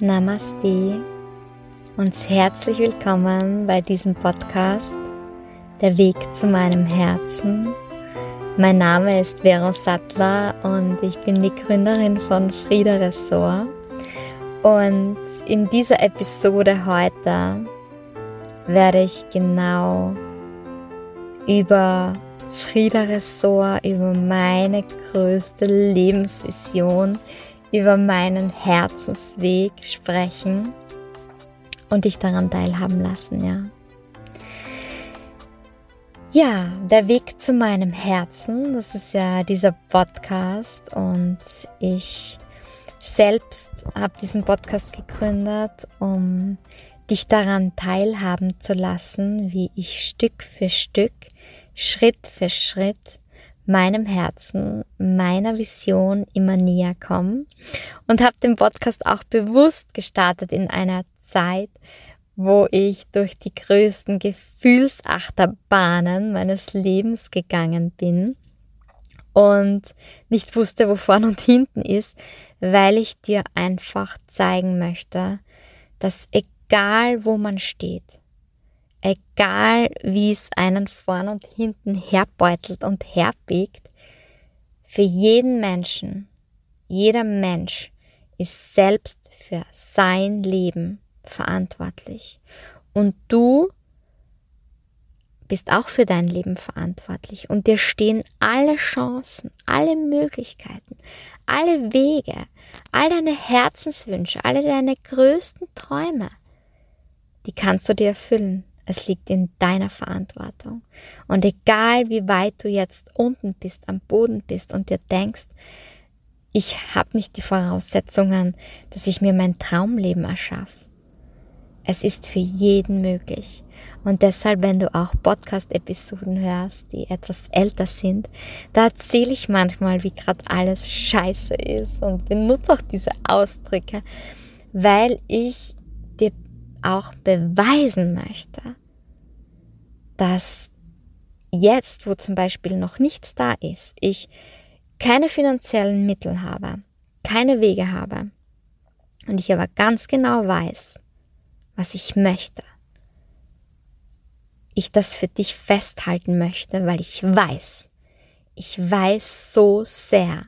Namaste und herzlich willkommen bei diesem Podcast Der Weg zu meinem Herzen. Mein Name ist Vero Sattler und ich bin die Gründerin von Frieda Ressort. Und in dieser Episode heute werde ich genau über Frieda Ressort, über meine größte Lebensvision, über meinen Herzensweg sprechen und dich daran teilhaben lassen, ja. Ja, der Weg zu meinem Herzen, das ist ja dieser Podcast und ich selbst habe diesen Podcast gegründet, um dich daran teilhaben zu lassen, wie ich Stück für Stück, Schritt für Schritt meinem Herzen, meiner Vision immer näher kommen und habe den Podcast auch bewusst gestartet in einer Zeit, wo ich durch die größten Gefühlsachterbahnen meines Lebens gegangen bin und nicht wusste, wo vorn und hinten ist, weil ich dir einfach zeigen möchte, dass egal wo man steht, egal wie es einen vorn und hinten herbeutelt und herbiegt, für jeden Menschen, jeder Mensch ist selbst für sein Leben verantwortlich. Und du bist auch für dein Leben verantwortlich. Und dir stehen alle Chancen, alle Möglichkeiten, alle Wege, all deine Herzenswünsche, alle deine größten Träume, die kannst du dir erfüllen. Es liegt in deiner Verantwortung. Und egal wie weit du jetzt unten bist, am Boden bist und dir denkst, ich habe nicht die Voraussetzungen, dass ich mir mein Traumleben erschaffe. Es ist für jeden möglich. Und deshalb, wenn du auch Podcast-Episoden hörst, die etwas älter sind, da erzähle ich manchmal, wie gerade alles scheiße ist und benutze auch diese Ausdrücke, weil ich auch beweisen möchte, dass jetzt, wo zum Beispiel noch nichts da ist, ich keine finanziellen Mittel habe, keine Wege habe und ich aber ganz genau weiß, was ich möchte, ich das für dich festhalten möchte, weil ich weiß, ich weiß so sehr,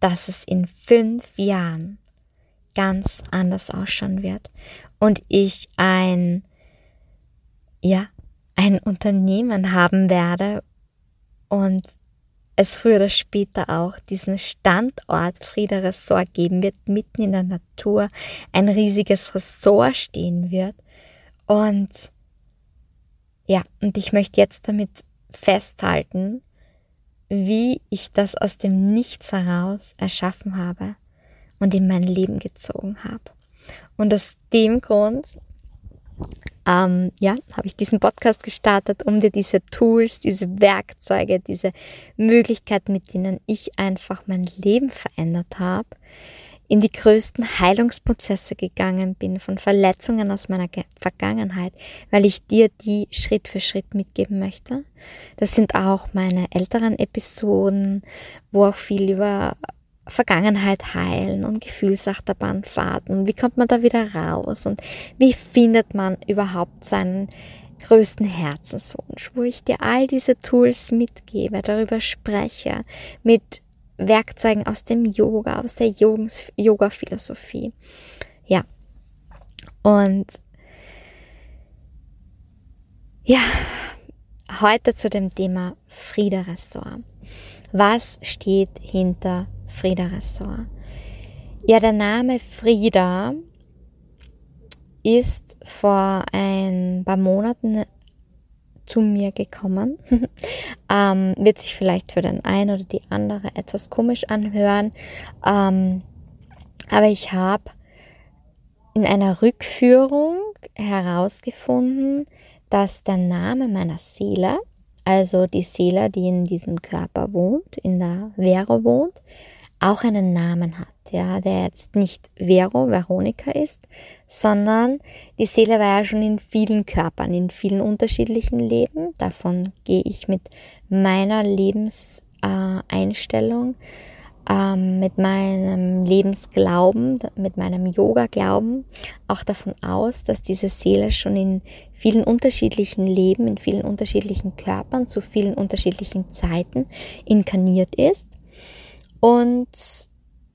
dass es in fünf Jahren ganz anders ausschauen wird und ich ein, ja, ein Unternehmen haben werde und es früher oder später auch diesen Standort Frieda Ressort geben wird, mitten in der Natur, ein riesiges Ressort stehen wird. Und ja, und ich möchte jetzt damit festhalten, wie ich das aus dem Nichts heraus erschaffen habe und in mein Leben gezogen habe. Und aus dem Grund, ähm, ja, habe ich diesen Podcast gestartet, um dir diese Tools, diese Werkzeuge, diese Möglichkeiten, mit denen ich einfach mein Leben verändert habe, in die größten Heilungsprozesse gegangen bin von Verletzungen aus meiner Vergangenheit, weil ich dir die Schritt für Schritt mitgeben möchte. Das sind auch meine älteren Episoden, wo auch viel über Vergangenheit heilen und Gefühlsachterbahnfahrten und wie kommt man da wieder raus und wie findet man überhaupt seinen größten Herzenswunsch, wo ich dir all diese Tools mitgebe, darüber spreche, mit Werkzeugen aus dem Yoga, aus der Yoga-Philosophie. Ja. Und ja, heute zu dem Thema Frieda Ressort. Was steht hinter Frieda Ressort. Ja, der Name Frieda ist vor ein paar Monaten zu mir gekommen. ähm, wird sich vielleicht für den einen oder die andere etwas komisch anhören. Ähm, aber ich habe in einer Rückführung herausgefunden, dass der Name meiner Seele, also die Seele, die in diesem Körper wohnt, in der Vero wohnt, auch einen Namen hat, ja, der jetzt nicht Vero, Veronika ist, sondern die Seele war ja schon in vielen Körpern, in vielen unterschiedlichen Leben. Davon gehe ich mit meiner Lebenseinstellung, äh, ähm, mit meinem Lebensglauben, mit meinem Yoga-Glauben auch davon aus, dass diese Seele schon in vielen unterschiedlichen Leben, in vielen unterschiedlichen Körpern, zu vielen unterschiedlichen Zeiten inkarniert ist und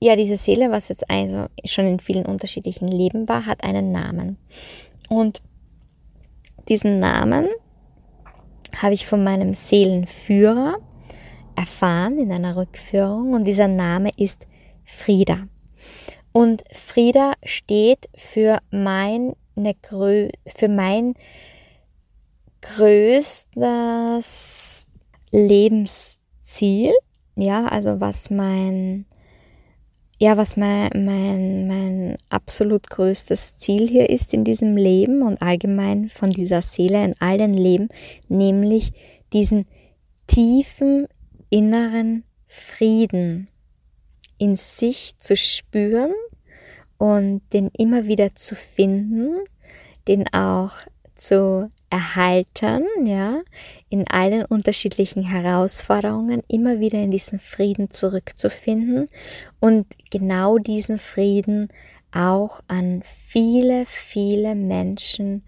ja, diese Seele, was jetzt also schon in vielen unterschiedlichen Leben war, hat einen Namen. Und diesen Namen habe ich von meinem Seelenführer erfahren in einer Rückführung und dieser Name ist Frieda. Und Frieda steht für meine für mein größtes Lebensziel ja, also was mein, ja, was mein, mein, mein absolut größtes Ziel hier ist in diesem Leben und allgemein von dieser Seele in all den Leben, nämlich diesen tiefen inneren Frieden in sich zu spüren und den immer wieder zu finden, den auch zu erhalten, ja, in allen unterschiedlichen Herausforderungen immer wieder in diesen Frieden zurückzufinden und genau diesen Frieden auch an viele, viele Menschen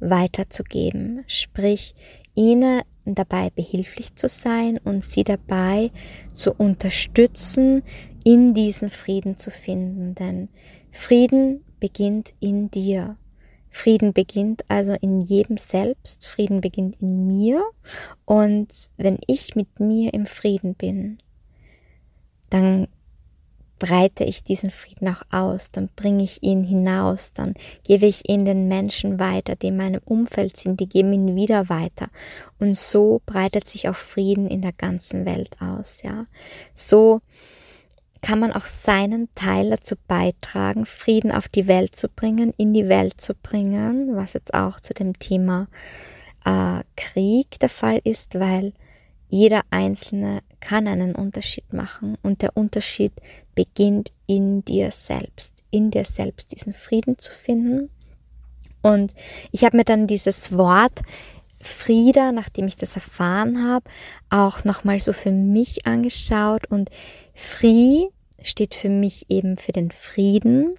weiterzugeben, sprich ihnen dabei behilflich zu sein und sie dabei zu unterstützen, in diesen Frieden zu finden, denn Frieden beginnt in dir. Frieden beginnt also in jedem selbst, Frieden beginnt in mir und wenn ich mit mir im Frieden bin, dann breite ich diesen Frieden auch aus, dann bringe ich ihn hinaus, dann gebe ich ihn den Menschen weiter, die in meinem Umfeld sind, die geben ihn wieder weiter. Und so breitet sich auch Frieden in der ganzen Welt aus, ja. So kann man auch seinen Teil dazu beitragen, Frieden auf die Welt zu bringen, in die Welt zu bringen, was jetzt auch zu dem Thema äh, Krieg der Fall ist, weil jeder Einzelne kann einen Unterschied machen und der Unterschied beginnt in dir selbst, in dir selbst diesen Frieden zu finden. Und ich habe mir dann dieses Wort Frieda, nachdem ich das erfahren habe, auch nochmal so für mich angeschaut und Fri steht für mich eben für den Frieden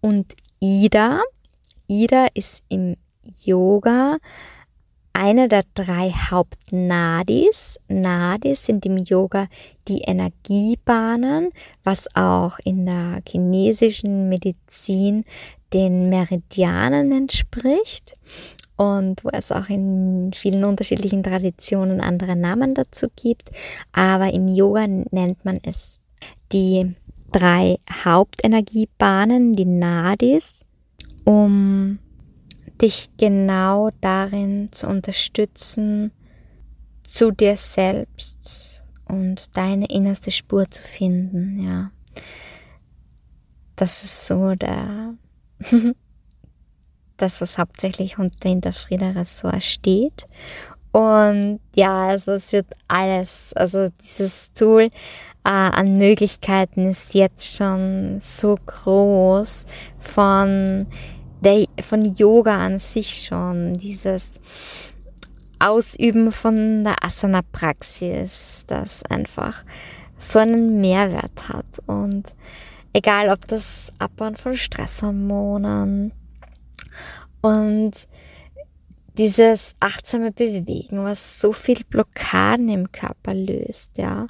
und Ida, Ida ist im Yoga eine der drei Hauptnadis. Nadis sind im Yoga die Energiebahnen, was auch in der chinesischen Medizin den Meridianen entspricht und wo es auch in vielen unterschiedlichen Traditionen andere Namen dazu gibt. Aber im Yoga nennt man es die drei Hauptenergiebahnen, die Nadis, um dich genau darin zu unterstützen, zu dir selbst und deine innerste Spur zu finden, ja. Das ist so der das, was hauptsächlich hinter Frieda Ressort steht. Und ja, also es wird alles, also dieses Tool äh, an Möglichkeiten ist jetzt schon so groß von der, von Yoga an sich schon, dieses Ausüben von der Asana-Praxis, das einfach so einen Mehrwert hat. Und egal, ob das Abbauen von Stresshormonen, und dieses achtsame Bewegen, was so viel Blockaden im Körper löst, ja.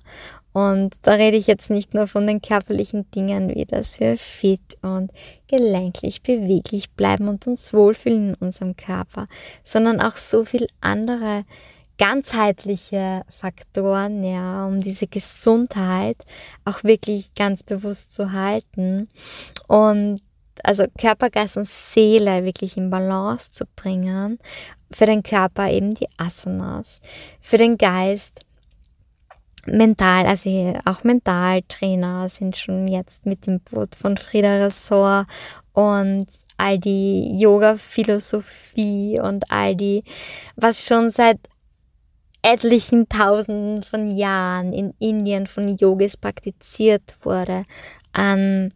Und da rede ich jetzt nicht nur von den körperlichen Dingen, wie dass wir fit und gelenklich, beweglich bleiben und uns wohlfühlen in unserem Körper, sondern auch so viel andere ganzheitliche Faktoren, ja, um diese Gesundheit auch wirklich ganz bewusst zu halten und also Körper, Geist und Seele wirklich in Balance zu bringen. Für den Körper eben die Asanas, für den Geist mental, also auch Mentaltrainer sind schon jetzt mit dem Boot von Frieda Ressort und all die Yoga-Philosophie und all die, was schon seit etlichen Tausenden von Jahren in Indien von Yogis praktiziert wurde, an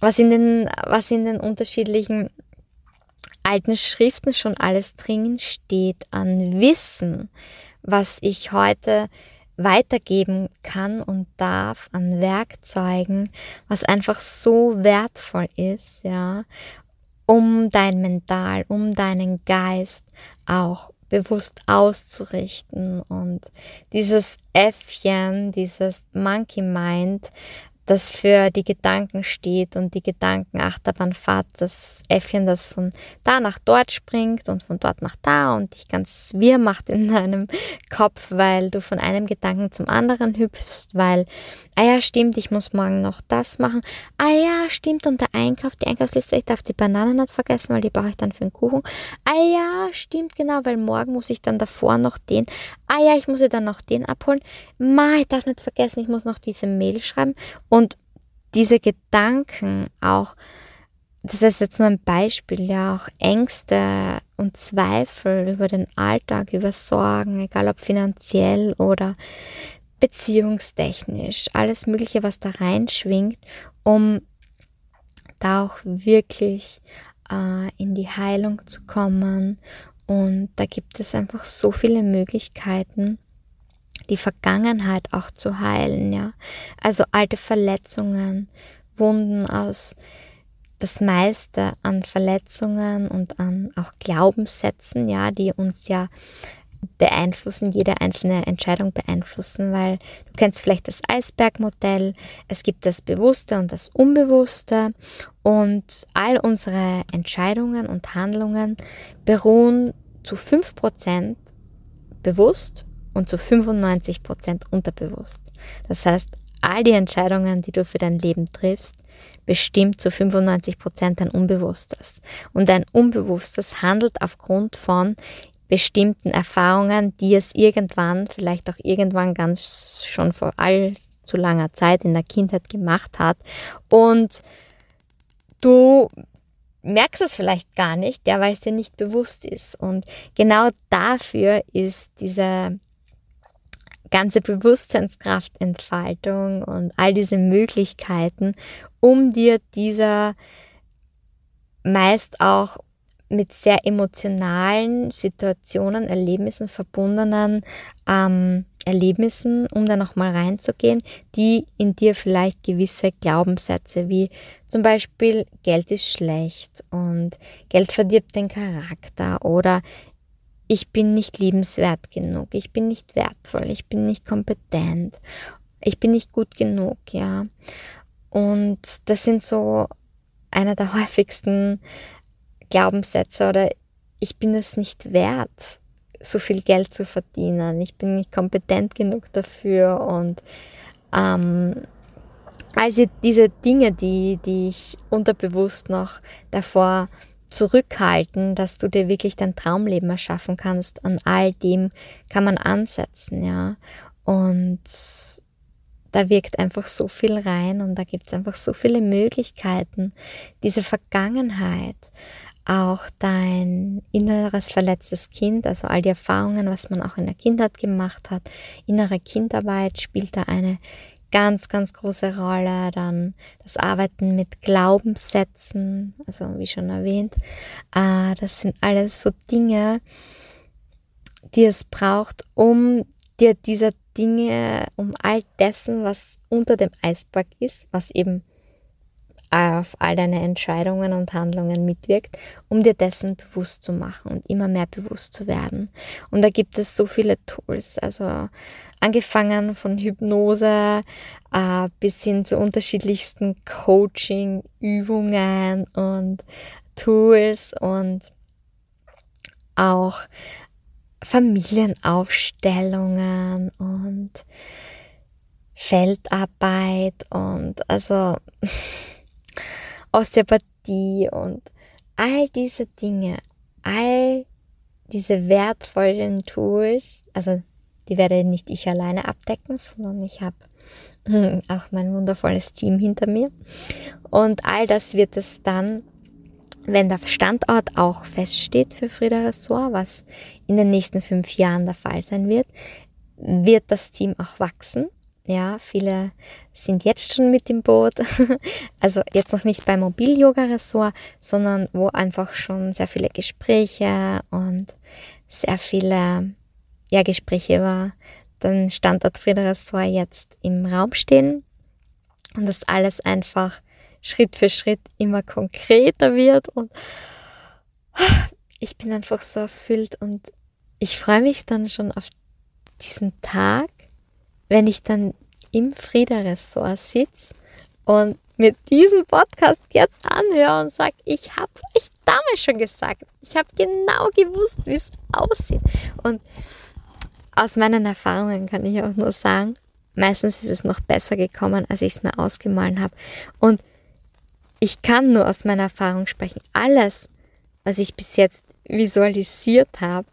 was in den, was in den unterschiedlichen alten Schriften schon alles drin steht an Wissen, was ich heute weitergeben kann und darf an Werkzeugen, was einfach so wertvoll ist, ja, um dein Mental, um deinen Geist auch bewusst auszurichten. Und dieses Äffchen, dieses Monkey Mind, das für die Gedanken steht und die Gedankenachterbahnfahrt, das Äffchen, das von da nach dort springt und von dort nach da und dich ganz wirr macht in deinem Kopf, weil du von einem Gedanken zum anderen hüpfst, weil, ah ja, stimmt, ich muss morgen noch das machen. Ah ja, stimmt, und der Einkauf, die Einkaufsliste, ich darf die Bananen nicht vergessen, weil die brauche ich dann für den Kuchen. Ah ja, stimmt, genau, weil morgen muss ich dann davor noch den. Ah ja, ich muss ja dann noch den abholen. Ma, ich darf nicht vergessen, ich muss noch diese Mail schreiben und diese Gedanken auch, das ist jetzt nur ein Beispiel, ja, auch Ängste und Zweifel über den Alltag, über Sorgen, egal ob finanziell oder beziehungstechnisch, alles Mögliche, was da reinschwingt, um da auch wirklich äh, in die Heilung zu kommen. Und da gibt es einfach so viele Möglichkeiten, die Vergangenheit auch zu heilen, ja. Also alte Verletzungen, Wunden aus das meiste an Verletzungen und an auch Glaubenssätzen, ja, die uns ja beeinflussen, jede einzelne Entscheidung beeinflussen, weil du kennst vielleicht das Eisbergmodell, es gibt das Bewusste und das Unbewusste und all unsere Entscheidungen und Handlungen beruhen zu 5% bewusst und zu 95 Prozent unterbewusst. Das heißt, all die Entscheidungen, die du für dein Leben triffst, bestimmt zu 95 Prozent dein Unbewusstes. Und dein Unbewusstes handelt aufgrund von bestimmten Erfahrungen, die es irgendwann, vielleicht auch irgendwann ganz schon vor allzu langer Zeit in der Kindheit gemacht hat. Und du merkst es vielleicht gar nicht, ja, weil es dir nicht bewusst ist. Und genau dafür ist diese ganze Bewusstseinskraftentfaltung und all diese Möglichkeiten, um dir dieser meist auch mit sehr emotionalen Situationen, Erlebnissen verbundenen ähm, Erlebnissen, um da nochmal reinzugehen, die in dir vielleicht gewisse Glaubenssätze wie zum Beispiel Geld ist schlecht und Geld verdirbt den Charakter oder ich bin nicht liebenswert genug, ich bin nicht wertvoll, ich bin nicht kompetent, ich bin nicht gut genug, ja. Und das sind so einer der häufigsten Glaubenssätze oder ich bin es nicht wert, so viel Geld zu verdienen, ich bin nicht kompetent genug dafür. Und ähm, also diese Dinge, die, die ich unterbewusst noch davor zurückhalten, dass du dir wirklich dein Traumleben erschaffen kannst. An all dem kann man ansetzen, ja. Und da wirkt einfach so viel rein und da gibt es einfach so viele Möglichkeiten, diese Vergangenheit, auch dein inneres verletztes Kind, also all die Erfahrungen, was man auch in der Kindheit gemacht hat, innere Kindarbeit spielt da eine ganz, ganz große Rolle. Dann das Arbeiten mit Glaubenssätzen, also wie schon erwähnt. Äh, das sind alles so Dinge, die es braucht, um dir diese Dinge, um all dessen, was unter dem Eisberg ist, was eben auf all deine Entscheidungen und Handlungen mitwirkt, um dir dessen bewusst zu machen und immer mehr bewusst zu werden. Und da gibt es so viele Tools, also angefangen von Hypnose äh, bis hin zu unterschiedlichsten Coaching-Übungen und Tools und auch Familienaufstellungen und Feldarbeit und also Osteopathie und all diese Dinge, all diese wertvollen Tools, also die werde nicht ich alleine abdecken, sondern ich habe auch mein wundervolles Team hinter mir. Und all das wird es dann wenn der Standort auch feststeht für Frieda Ressort, was in den nächsten fünf Jahren der Fall sein wird, wird das Team auch wachsen. Ja, viele sind jetzt schon mit im Boot. Also jetzt noch nicht beim Mobil-Yoga-Ressort, sondern wo einfach schon sehr viele Gespräche und sehr viele ja, Gespräche über den Standort Frieda Ressort jetzt im Raum stehen. Und das alles einfach Schritt für Schritt immer konkreter wird und ich bin einfach so erfüllt und ich freue mich dann schon auf diesen Tag, wenn ich dann im Frieda-Ressort sitze und mir diesen Podcast jetzt anhöre und sage, ich habe es euch damals schon gesagt. Ich habe genau gewusst, wie es aussieht. Und aus meinen Erfahrungen kann ich auch nur sagen, meistens ist es noch besser gekommen, als ich es mir ausgemalt habe. Und ich kann nur aus meiner Erfahrung sprechen. Alles, was ich bis jetzt visualisiert habe,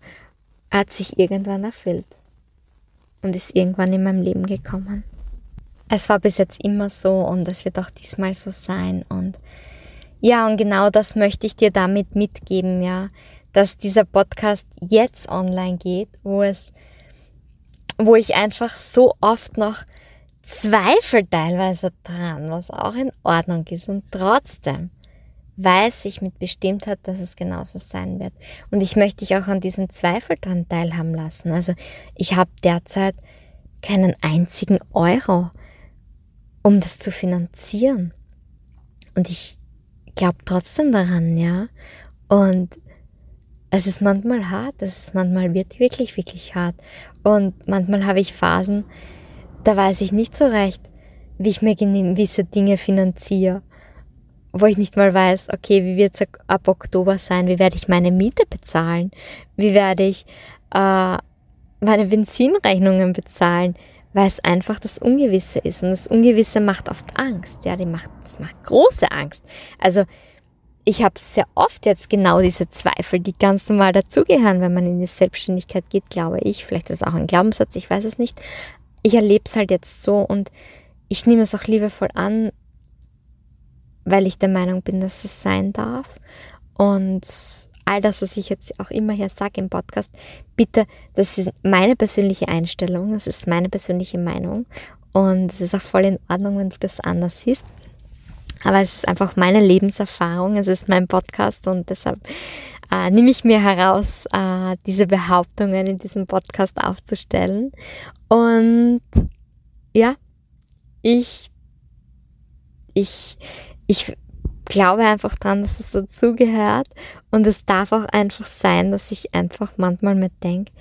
hat sich irgendwann erfüllt und ist irgendwann in meinem Leben gekommen. Es war bis jetzt immer so und es wird auch diesmal so sein und ja, und genau das möchte ich dir damit mitgeben, ja, dass dieser Podcast jetzt online geht, wo es, wo ich einfach so oft noch Zweifel teilweise dran, was auch in Ordnung ist. Und trotzdem weiß ich mit Bestimmtheit, dass es genauso sein wird. Und ich möchte dich auch an diesen Zweifel dran teilhaben lassen. Also ich habe derzeit keinen einzigen Euro, um das zu finanzieren. Und ich glaube trotzdem daran, ja. Und es ist manchmal hart, es ist manchmal wirklich, wirklich hart. Und manchmal habe ich Phasen, da weiß ich nicht so recht, wie ich mir gewisse Dinge finanziere. Wo ich nicht mal weiß, okay, wie wird es ab Oktober sein? Wie werde ich meine Miete bezahlen? Wie werde ich äh, meine Benzinrechnungen bezahlen? Weil es einfach das Ungewisse ist. Und das Ungewisse macht oft Angst. Ja, die macht, das macht große Angst. Also, ich habe sehr oft jetzt genau diese Zweifel, die ganz normal dazugehören, wenn man in die Selbstständigkeit geht, glaube ich. Vielleicht ist es auch ein Glaubenssatz, ich weiß es nicht ich erlebe es halt jetzt so und ich nehme es auch liebevoll an, weil ich der Meinung bin, dass es sein darf. Und all das, was ich jetzt auch immer hier sage im Podcast, bitte, das ist meine persönliche Einstellung, das ist meine persönliche Meinung. Und es ist auch voll in Ordnung, wenn du das anders siehst. Aber es ist einfach meine Lebenserfahrung, es ist mein Podcast und deshalb äh, nehme ich mir heraus, äh, diese Behauptungen in diesem Podcast aufzustellen. Und ja, ich, ich, ich glaube einfach dran, dass es dazugehört. Und es darf auch einfach sein, dass ich einfach manchmal mit denke,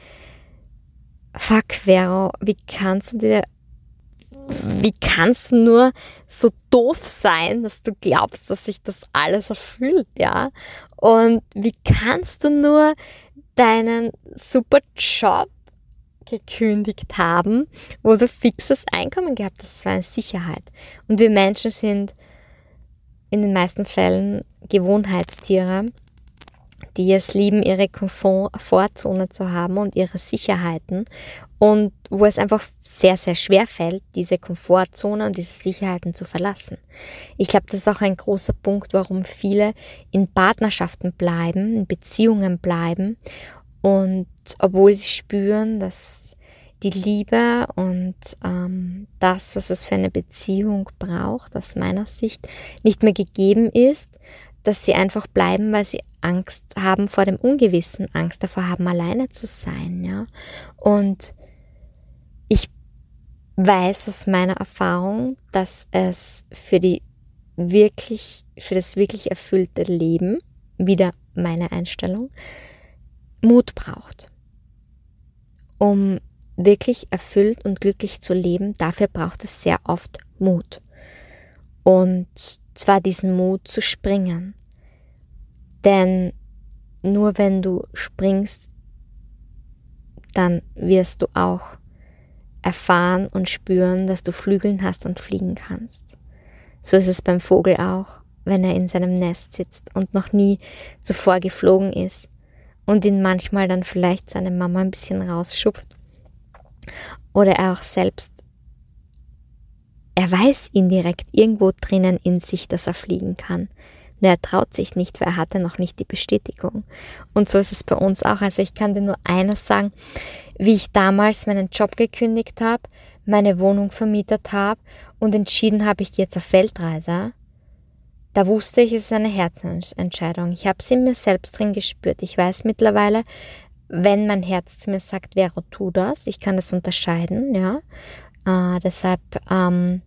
fuck, Vero, wie kannst du dir wie kannst du nur so doof sein, dass du glaubst, dass sich das alles erfüllt, ja? Und wie kannst du nur deinen super Job gekündigt haben, wo du fixes Einkommen gehabt hast? Das war eine Sicherheit. Und wir Menschen sind in den meisten Fällen Gewohnheitstiere die es lieben, ihre Komfortzone zu haben und ihre Sicherheiten und wo es einfach sehr, sehr schwer fällt, diese Komfortzone und diese Sicherheiten zu verlassen. Ich glaube, das ist auch ein großer Punkt, warum viele in Partnerschaften bleiben, in Beziehungen bleiben und obwohl sie spüren, dass die Liebe und ähm, das, was es für eine Beziehung braucht, aus meiner Sicht nicht mehr gegeben ist, dass sie einfach bleiben, weil sie Angst haben vor dem Ungewissen, Angst davor haben, alleine zu sein, ja. Und weiß aus meiner Erfahrung, dass es für die wirklich, für das wirklich erfüllte Leben, wieder meine Einstellung, Mut braucht. Um wirklich erfüllt und glücklich zu leben, dafür braucht es sehr oft Mut. Und zwar diesen Mut zu springen. Denn nur wenn du springst, dann wirst du auch erfahren und spüren, dass du Flügeln hast und fliegen kannst. So ist es beim Vogel auch, wenn er in seinem Nest sitzt und noch nie zuvor geflogen ist und ihn manchmal dann vielleicht seine Mama ein bisschen rausschupft oder er auch selbst er weiß indirekt irgendwo drinnen in sich, dass er fliegen kann. Nur er traut sich nicht, weil er hatte noch nicht die Bestätigung. Und so ist es bei uns auch. Also ich kann dir nur eines sagen, wie ich damals meinen Job gekündigt habe, meine Wohnung vermietet habe und entschieden habe, ich gehe jetzt auf Weltreise. Da wusste ich, es ist eine Herzensentscheidung. Ich habe es in mir selbst drin gespürt. Ich weiß mittlerweile, wenn mein Herz zu mir sagt, Vero, tu das. Ich kann das unterscheiden, ja. Äh, deshalb ähm,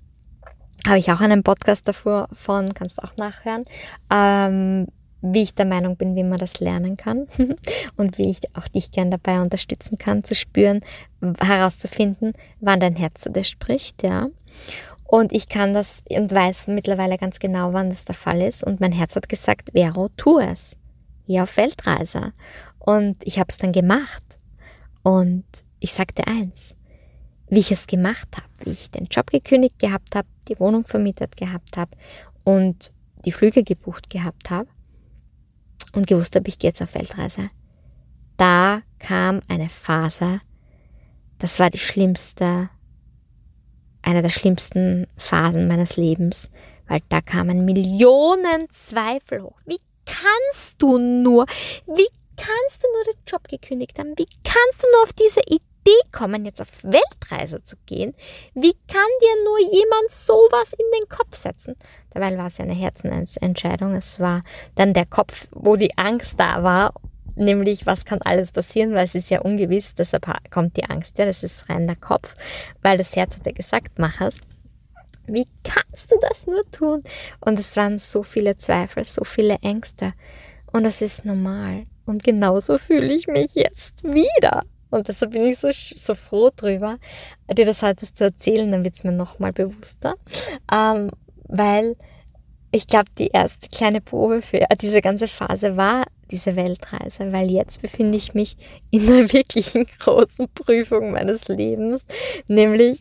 habe ich auch einen Podcast davon, kannst du auch nachhören, ähm, wie ich der Meinung bin, wie man das lernen kann und wie ich auch dich gern dabei unterstützen kann, zu spüren, herauszufinden, wann dein Herz zu dir spricht, ja. Und ich kann das und weiß mittlerweile ganz genau, wann das der Fall ist. Und mein Herz hat gesagt, Vero, tu es. Geh auf Weltreise. Und ich habe es dann gemacht. Und ich sagte eins, wie ich es gemacht habe, wie ich den Job gekündigt gehabt habe, die Wohnung vermietet gehabt habe und die Flüge gebucht gehabt habe und gewusst habe, ich gehe jetzt auf Weltreise. Da kam eine Phase, das war die schlimmste, eine der schlimmsten Phasen meines Lebens, weil da kamen Millionen Zweifel hoch. Wie kannst du nur, wie kannst du nur den Job gekündigt haben? Wie kannst du nur auf diese Idee kommen, jetzt auf Weltreise zu gehen? Wie kann dir nur jemand sowas in den Kopf setzen? Dabei war es ja eine Herzensentscheidung. Es war dann der Kopf, wo die Angst da war, nämlich was kann alles passieren, weil es ist ja ungewiss, deshalb kommt die Angst. Ja, das ist rein der Kopf, weil das Herz hat ja gesagt, mach es. Wie kannst du das nur tun? Und es waren so viele Zweifel, so viele Ängste. Und das ist normal. Und genauso fühle ich mich jetzt wieder. Und deshalb bin ich so, so froh drüber, dir das heute zu erzählen, dann wird es mir nochmal bewusster. Ähm, weil ich glaube, die erste kleine Probe für diese ganze Phase war diese Weltreise, weil jetzt befinde ich mich in einer wirklichen großen Prüfung meines Lebens, nämlich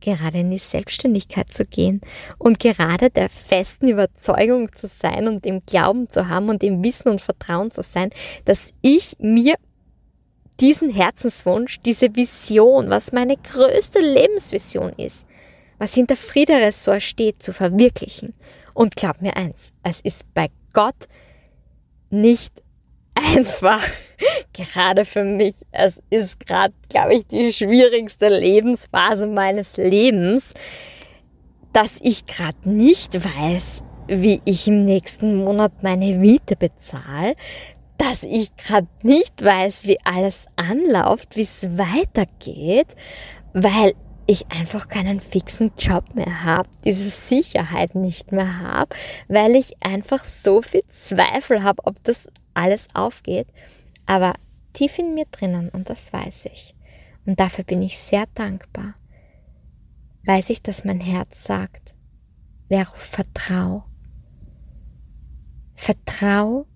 gerade in die Selbstständigkeit zu gehen und gerade der festen Überzeugung zu sein und dem Glauben zu haben und dem Wissen und Vertrauen zu sein, dass ich mir diesen Herzenswunsch, diese Vision, was meine größte Lebensvision ist, was hinter Friederessort steht, zu verwirklichen. Und glaub mir eins, es ist bei Gott nicht einfach, gerade für mich. Es ist gerade, glaube ich, die schwierigste Lebensphase meines Lebens, dass ich gerade nicht weiß, wie ich im nächsten Monat meine Miete bezahle, dass ich gerade nicht weiß, wie alles anläuft, wie es weitergeht, weil ich einfach keinen fixen Job mehr habe, diese Sicherheit nicht mehr habe, weil ich einfach so viel Zweifel habe, ob das alles aufgeht. Aber tief in mir drinnen, und das weiß ich, und dafür bin ich sehr dankbar, weiß ich, dass mein Herz sagt, Vero, vertrau. Vertrau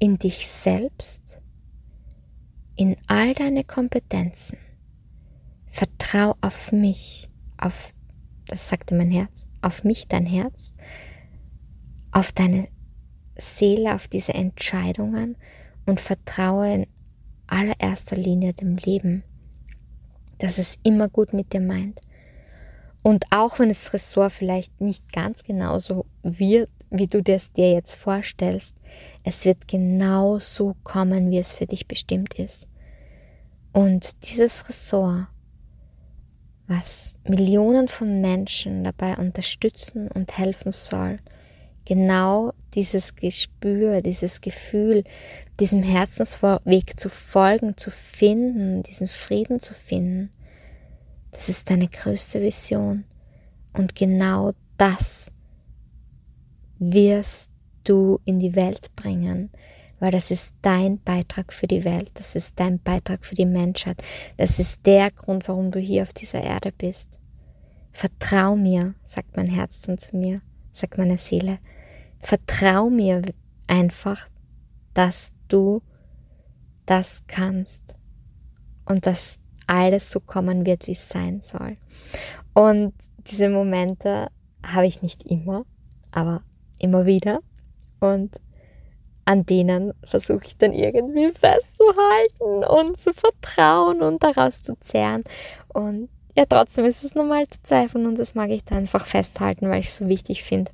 in dich selbst, in all deine Kompetenzen. Vertrau auf mich, auf, das sagte mein Herz, auf mich, dein Herz, auf deine Seele, auf diese Entscheidungen und vertraue in allererster Linie dem Leben, dass es immer gut mit dir meint. Und auch wenn das Ressort vielleicht nicht ganz genauso wird, wie du das dir jetzt vorstellst, es wird genau so kommen, wie es für dich bestimmt ist. Und dieses Ressort, was Millionen von Menschen dabei unterstützen und helfen soll, genau dieses Gespür, dieses Gefühl, diesem Herzensweg zu folgen, zu finden, diesen Frieden zu finden, das ist deine größte Vision. Und genau das wirst du in die Welt bringen, weil das ist dein Beitrag für die Welt, das ist dein Beitrag für die Menschheit, das ist der Grund, warum du hier auf dieser Erde bist. Vertrau mir, sagt mein Herz dann zu mir, sagt meine Seele, vertrau mir einfach, dass du das kannst und dass alles so kommen wird, wie es sein soll. Und diese Momente habe ich nicht immer, aber immer wieder. Und an denen versuche ich dann irgendwie festzuhalten und zu vertrauen und daraus zu zehren. Und ja, trotzdem ist es normal zu zweifeln und das mag ich da einfach festhalten, weil ich es so wichtig finde.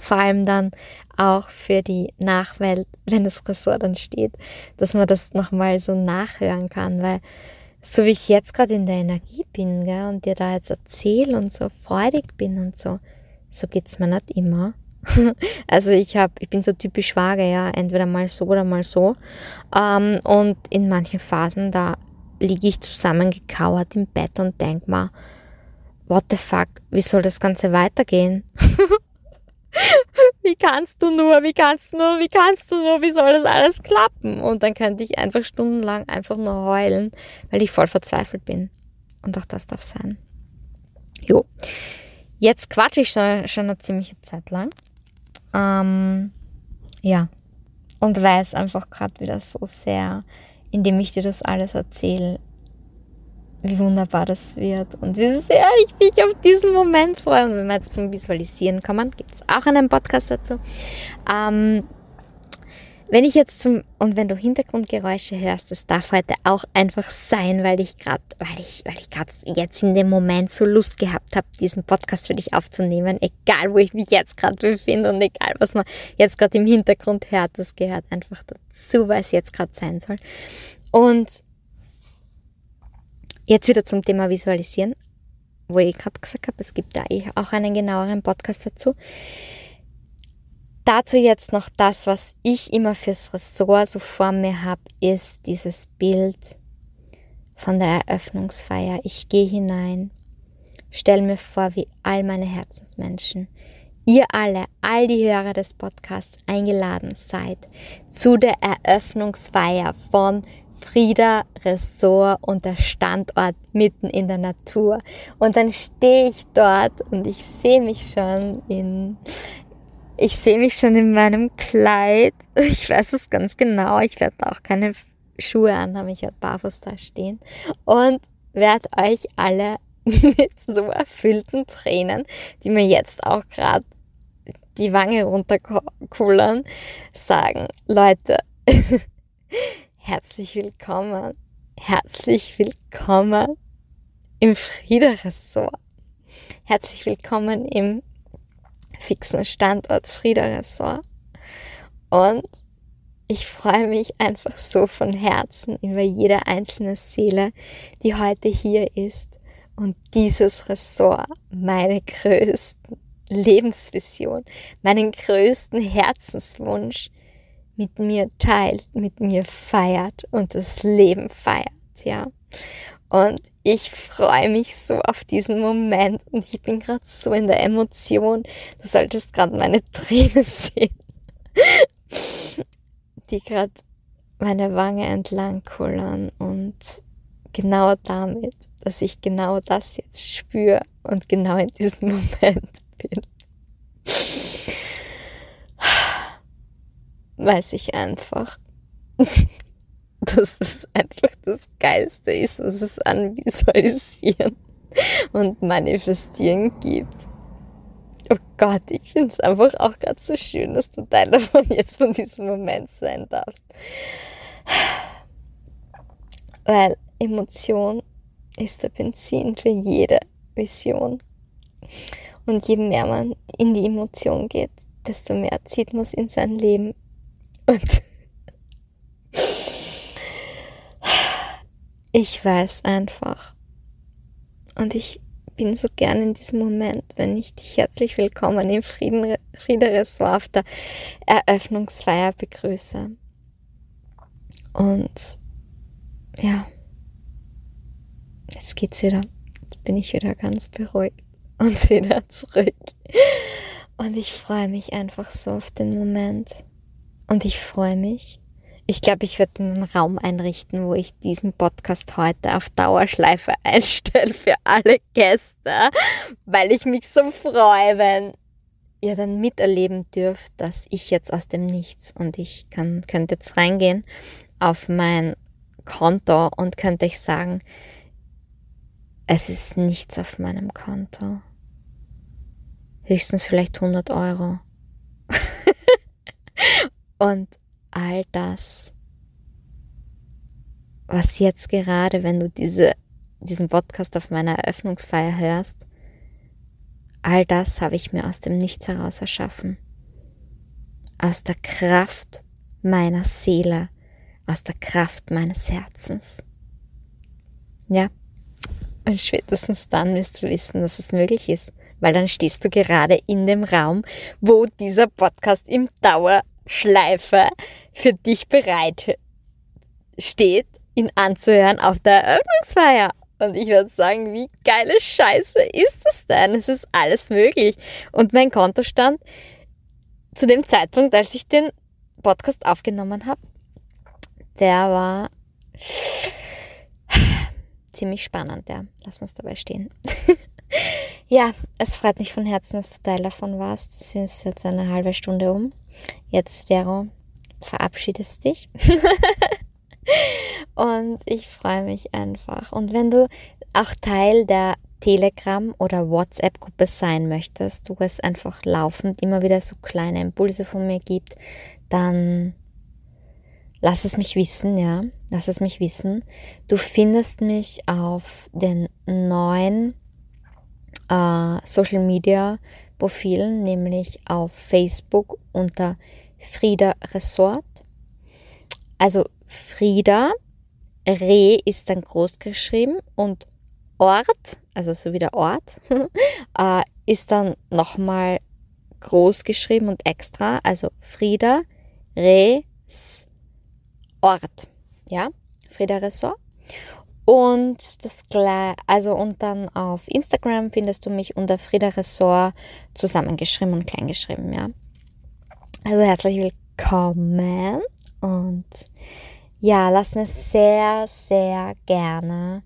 Vor allem dann auch für die Nachwelt, wenn das Ressort dann steht, dass man das nochmal so nachhören kann, weil so wie ich jetzt gerade in der Energie bin gell, und dir da jetzt erzähle und so freudig bin und so, so geht's mir nicht immer. also ich habe, ich bin so typisch vage, ja, entweder mal so oder mal so. Ähm, und in manchen Phasen, da liege ich zusammengekauert im Bett und denk mal, what the fuck, wie soll das Ganze weitergehen? wie kannst du nur, wie kannst du nur, wie kannst du nur, wie soll das alles klappen? Und dann könnte ich einfach stundenlang einfach nur heulen, weil ich voll verzweifelt bin. Und auch das darf sein. Jo. Jetzt quatsche ich schon, schon eine ziemliche Zeit lang. Ähm, ja. Und weiß einfach gerade wieder so sehr, indem ich dir das alles erzähle, wie wunderbar das wird und wie sehr ich mich auf diesen Moment freue. Und wenn wir jetzt zum Visualisieren kommen, gibt es auch einen Podcast dazu. Ähm, wenn ich jetzt zum, und wenn du Hintergrundgeräusche hörst, das darf heute auch einfach sein, weil ich gerade, weil ich, weil ich gerade jetzt in dem Moment so Lust gehabt habe, diesen Podcast für dich aufzunehmen, egal wo ich mich jetzt gerade befinde und egal was man jetzt gerade im Hintergrund hört, das gehört einfach dazu, weil es jetzt gerade sein soll. Und jetzt wieder zum Thema Visualisieren, wo ich gerade gesagt habe, es gibt da eh auch einen genaueren Podcast dazu. Dazu jetzt noch das, was ich immer fürs Ressort so vor mir habe, ist dieses Bild von der Eröffnungsfeier. Ich gehe hinein, stelle mir vor, wie all meine Herzensmenschen, ihr alle, all die Hörer des Podcasts eingeladen seid zu der Eröffnungsfeier von Frieda Ressort und der Standort mitten in der Natur. Und dann stehe ich dort und ich sehe mich schon in ich sehe mich schon in meinem Kleid. Ich weiß es ganz genau. Ich werde auch keine Schuhe anhaben. Ich werde barfuß da stehen. Und werde euch alle mit so erfüllten Tränen, die mir jetzt auch gerade die Wange runterkullern, sagen, Leute, herzlich willkommen, herzlich willkommen im Friederessort. Herzlich willkommen im fixen Standort Frieda Ressort. Und ich freue mich einfach so von Herzen über jede einzelne Seele, die heute hier ist und dieses Ressort, meine größten Lebensvision, meinen größten Herzenswunsch mit mir teilt, mit mir feiert und das Leben feiert, ja. Und ich freue mich so auf diesen Moment und ich bin gerade so in der Emotion. Du solltest gerade meine Tränen sehen, die gerade meine Wange entlang kullern und genau damit, dass ich genau das jetzt spüre und genau in diesem Moment bin. Weiß ich einfach dass es einfach das Geilste ist, was es an Visualisieren und Manifestieren gibt. Oh Gott, ich finde es einfach auch gerade so schön, dass du Teil davon jetzt von diesem Moment sein darfst. Weil Emotion ist der Benzin für jede Vision. Und je mehr man in die Emotion geht, desto mehr zieht man es in sein Leben. Und ich weiß einfach. Und ich bin so gern in diesem Moment, wenn ich dich herzlich willkommen im Frieden, Friederessort auf der Eröffnungsfeier begrüße. Und ja, jetzt geht's wieder. Jetzt bin ich wieder ganz beruhigt und wieder zurück. Und ich freue mich einfach so auf den Moment. Und ich freue mich, ich glaube, ich werde einen Raum einrichten, wo ich diesen Podcast heute auf Dauerschleife einstelle für alle Gäste, weil ich mich so freue, wenn ihr dann miterleben dürft, dass ich jetzt aus dem Nichts und ich kann, könnte jetzt reingehen auf mein Konto und könnte ich sagen, es ist nichts auf meinem Konto. Höchstens vielleicht 100 Euro. und all das, was jetzt gerade, wenn du diese, diesen Podcast auf meiner Eröffnungsfeier hörst, all das habe ich mir aus dem Nichts heraus erschaffen. aus der Kraft meiner Seele, aus der Kraft meines Herzens. Ja, und spätestens dann wirst du wissen, dass es möglich ist, weil dann stehst du gerade in dem Raum, wo dieser Podcast im Dauerschleife für dich bereit steht, ihn anzuhören auf der Eröffnungsfeier. Und ich würde sagen, wie geile Scheiße ist das denn? Es ist alles möglich. Und mein Kontostand zu dem Zeitpunkt, als ich den Podcast aufgenommen habe, der war ziemlich spannend, ja. Lass uns dabei stehen. ja, es freut mich von Herzen, dass du Teil davon warst. Es ist jetzt eine halbe Stunde um. Jetzt, Vero, verabschiedest dich. Und ich freue mich einfach. Und wenn du auch Teil der Telegram- oder WhatsApp-Gruppe sein möchtest, wo es einfach laufend immer wieder so kleine Impulse von mir gibt, dann lass es mich wissen, ja. Lass es mich wissen. Du findest mich auf den neuen äh, Social Media Profilen, nämlich auf Facebook unter Frieda Resort. Also Frieda, Re ist dann groß geschrieben und Ort, also so wie der Ort, äh, ist dann nochmal groß geschrieben und extra, also Frieda, Re, Ort, ja, Frieda Ressort. Und das also und dann auf Instagram findest du mich unter Frieda Ressort zusammengeschrieben und kleingeschrieben, ja. Also herzlich willkommen und ja, lass mir sehr, sehr gerne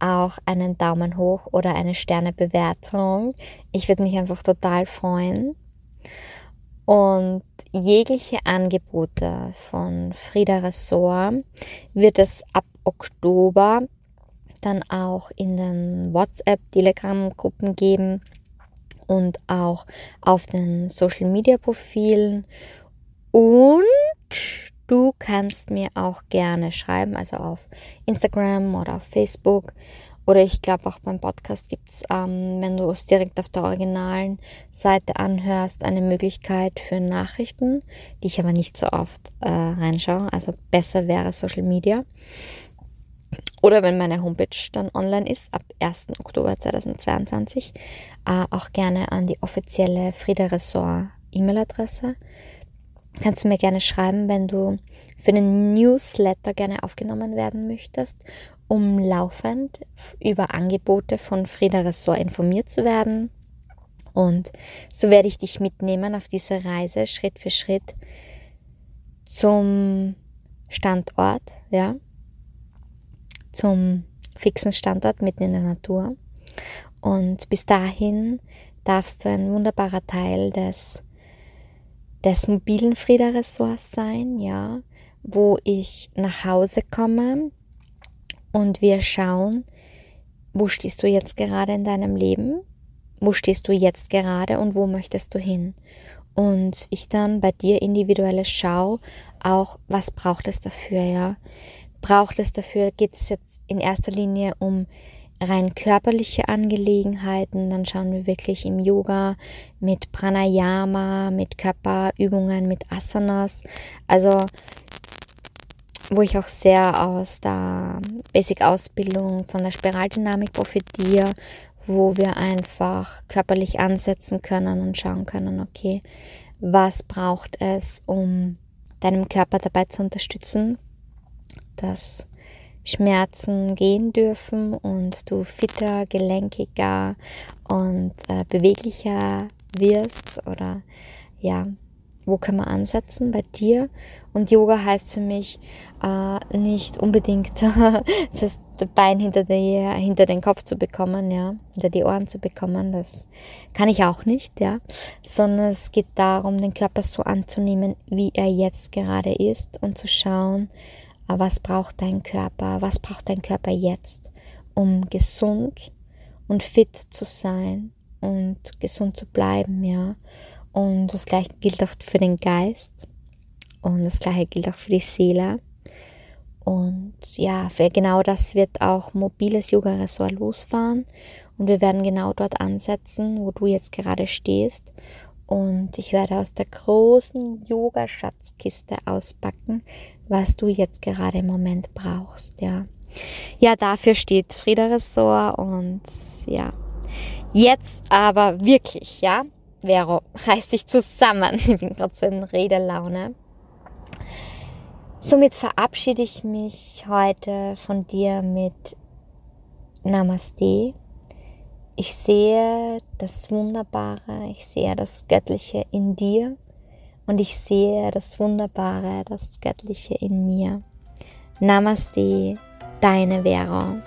auch einen Daumen hoch oder eine Sternebewertung. Ich würde mich einfach total freuen. Und jegliche Angebote von Frieda Ressort wird es ab Oktober dann auch in den WhatsApp-Telegram-Gruppen geben und auch auf den Social-Media-Profilen. Und Du kannst mir auch gerne schreiben, also auf Instagram oder auf Facebook. Oder ich glaube auch beim Podcast gibt es, ähm, wenn du es direkt auf der originalen Seite anhörst, eine Möglichkeit für Nachrichten, die ich aber nicht so oft äh, reinschaue. Also besser wäre Social Media. Oder wenn meine Homepage dann online ist, ab 1. Oktober 2022, äh, auch gerne an die offizielle Frieda Ressort E-Mail-Adresse kannst du mir gerne schreiben, wenn du für den Newsletter gerne aufgenommen werden möchtest, um laufend über Angebote von Frieda Ressort informiert zu werden. Und so werde ich dich mitnehmen auf diese Reise Schritt für Schritt zum Standort, ja, zum fixen Standort mitten in der Natur. Und bis dahin darfst du ein wunderbarer Teil des des mobilen Frieda-Ressorts sein, ja, wo ich nach Hause komme und wir schauen, wo stehst du jetzt gerade in deinem Leben, wo stehst du jetzt gerade und wo möchtest du hin. Und ich dann bei dir individuelle schau, auch was braucht es dafür, ja. Braucht es dafür, geht es jetzt in erster Linie um rein körperliche Angelegenheiten, dann schauen wir wirklich im Yoga mit Pranayama, mit Körperübungen, mit Asanas. Also wo ich auch sehr aus der Basic-Ausbildung von der Spiraldynamik profitiere, wo wir einfach körperlich ansetzen können und schauen können, okay, was braucht es, um deinem Körper dabei zu unterstützen, dass Schmerzen gehen dürfen und du fitter, gelenkiger und äh, beweglicher wirst oder ja, wo kann man ansetzen bei dir? Und Yoga heißt für mich äh, nicht unbedingt das Bein hinter, die, hinter den Kopf zu bekommen, ja, hinter die Ohren zu bekommen, das kann ich auch nicht, ja, sondern es geht darum, den Körper so anzunehmen, wie er jetzt gerade ist und zu schauen, was braucht dein Körper, was braucht dein Körper jetzt, um gesund und fit zu sein und gesund zu bleiben, ja. Und das gleiche gilt auch für den Geist und das gleiche gilt auch für die Seele. Und ja, für genau das wird auch mobiles Yoga-Ressort losfahren und wir werden genau dort ansetzen, wo du jetzt gerade stehst und ich werde aus der großen Yoga-Schatzkiste auspacken, was du jetzt gerade im Moment brauchst, ja. Ja, dafür steht Frieda Ressort und ja. Jetzt aber wirklich, ja. Vero, reiß dich zusammen. Ich bin gerade so in Redelaune. Somit verabschiede ich mich heute von dir mit Namaste. Ich sehe das Wunderbare, ich sehe das Göttliche in dir und ich sehe das Wunderbare, das Göttliche in mir. Namaste, deine Vera.